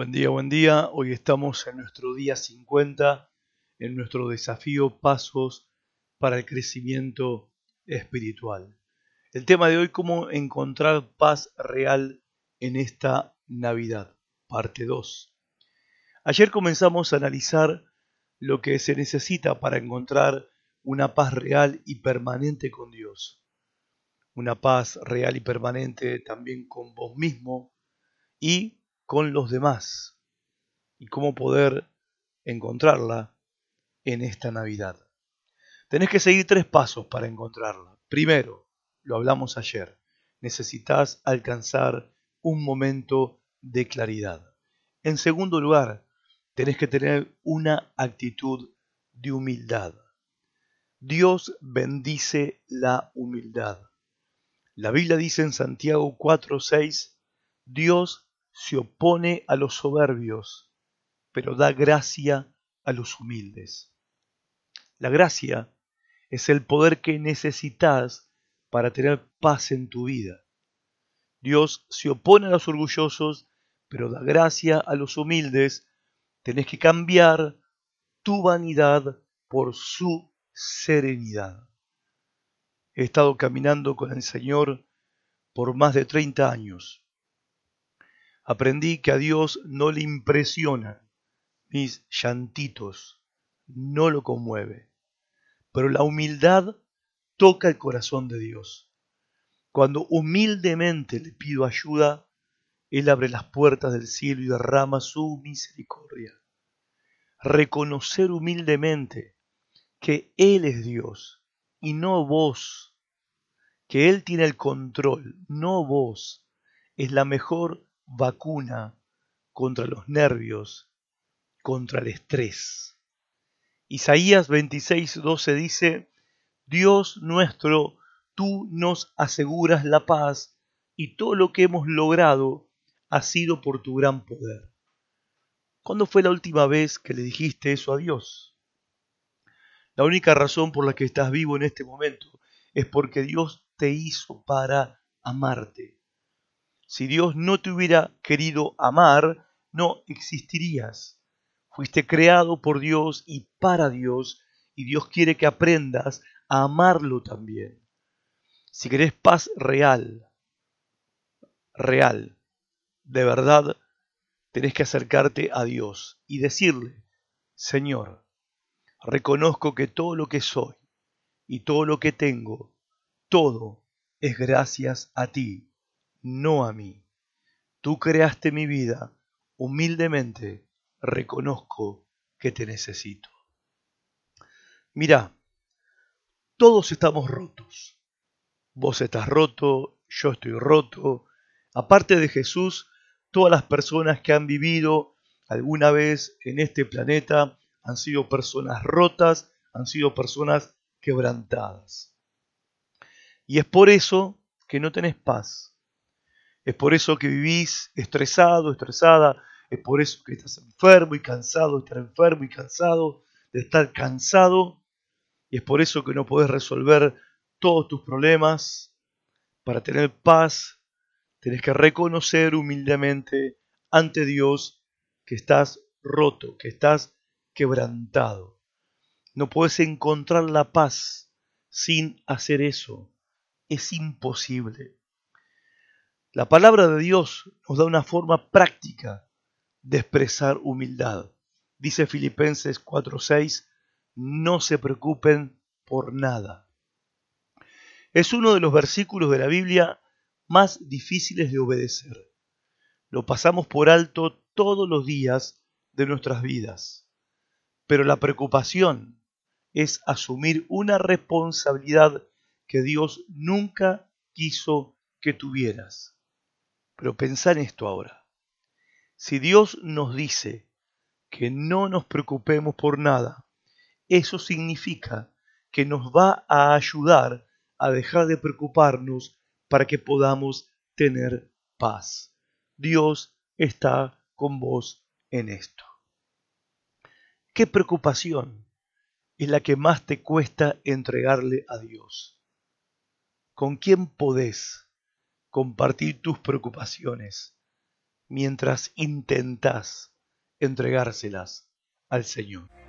Buen día, buen día. Hoy estamos en nuestro día 50, en nuestro desafío Pasos para el Crecimiento Espiritual. El tema de hoy, cómo encontrar paz real en esta Navidad, parte 2. Ayer comenzamos a analizar lo que se necesita para encontrar una paz real y permanente con Dios. Una paz real y permanente también con vos mismo y con los demás y cómo poder encontrarla en esta Navidad. Tenés que seguir tres pasos para encontrarla. Primero, lo hablamos ayer, necesitas alcanzar un momento de claridad. En segundo lugar, tenés que tener una actitud de humildad. Dios bendice la humildad. La Biblia dice en Santiago 4:6, Dios se opone a los soberbios, pero da gracia a los humildes. La gracia es el poder que necesitas para tener paz en tu vida. Dios se opone a los orgullosos, pero da gracia a los humildes. Tenés que cambiar tu vanidad por su serenidad. He estado caminando con el Señor por más de 30 años aprendí que a Dios no le impresionan mis llantitos, no lo conmueve. Pero la humildad toca el corazón de Dios. Cuando humildemente le pido ayuda, Él abre las puertas del cielo y derrama su misericordia. Reconocer humildemente que Él es Dios y no vos, que Él tiene el control, no vos, es la mejor vacuna contra los nervios, contra el estrés. Isaías 26, 12 dice, Dios nuestro, tú nos aseguras la paz y todo lo que hemos logrado ha sido por tu gran poder. ¿Cuándo fue la última vez que le dijiste eso a Dios? La única razón por la que estás vivo en este momento es porque Dios te hizo para amarte. Si Dios no te hubiera querido amar, no existirías. Fuiste creado por Dios y para Dios, y Dios quiere que aprendas a amarlo también. Si querés paz real, real, de verdad, tenés que acercarte a Dios y decirle, Señor, reconozco que todo lo que soy y todo lo que tengo, todo es gracias a ti no a mí. Tú creaste mi vida, humildemente reconozco que te necesito. Mira, todos estamos rotos. Vos estás roto, yo estoy roto. Aparte de Jesús, todas las personas que han vivido alguna vez en este planeta han sido personas rotas, han sido personas quebrantadas. Y es por eso que no tenés paz, es por eso que vivís estresado, estresada. Es por eso que estás enfermo y cansado estar enfermo y cansado de estar cansado. Y es por eso que no podés resolver todos tus problemas. Para tener paz, tenés que reconocer humildemente ante Dios que estás roto, que estás quebrantado. No puedes encontrar la paz sin hacer eso. Es imposible. La palabra de Dios nos da una forma práctica de expresar humildad. Dice Filipenses 4:6, no se preocupen por nada. Es uno de los versículos de la Biblia más difíciles de obedecer. Lo pasamos por alto todos los días de nuestras vidas. Pero la preocupación es asumir una responsabilidad que Dios nunca quiso que tuvieras. Pero pensá en esto ahora. Si Dios nos dice que no nos preocupemos por nada, eso significa que nos va a ayudar a dejar de preocuparnos para que podamos tener paz. Dios está con vos en esto. ¿Qué preocupación es la que más te cuesta entregarle a Dios? ¿Con quién podés compartir tus preocupaciones. mientras intentás entregárselas al Señor.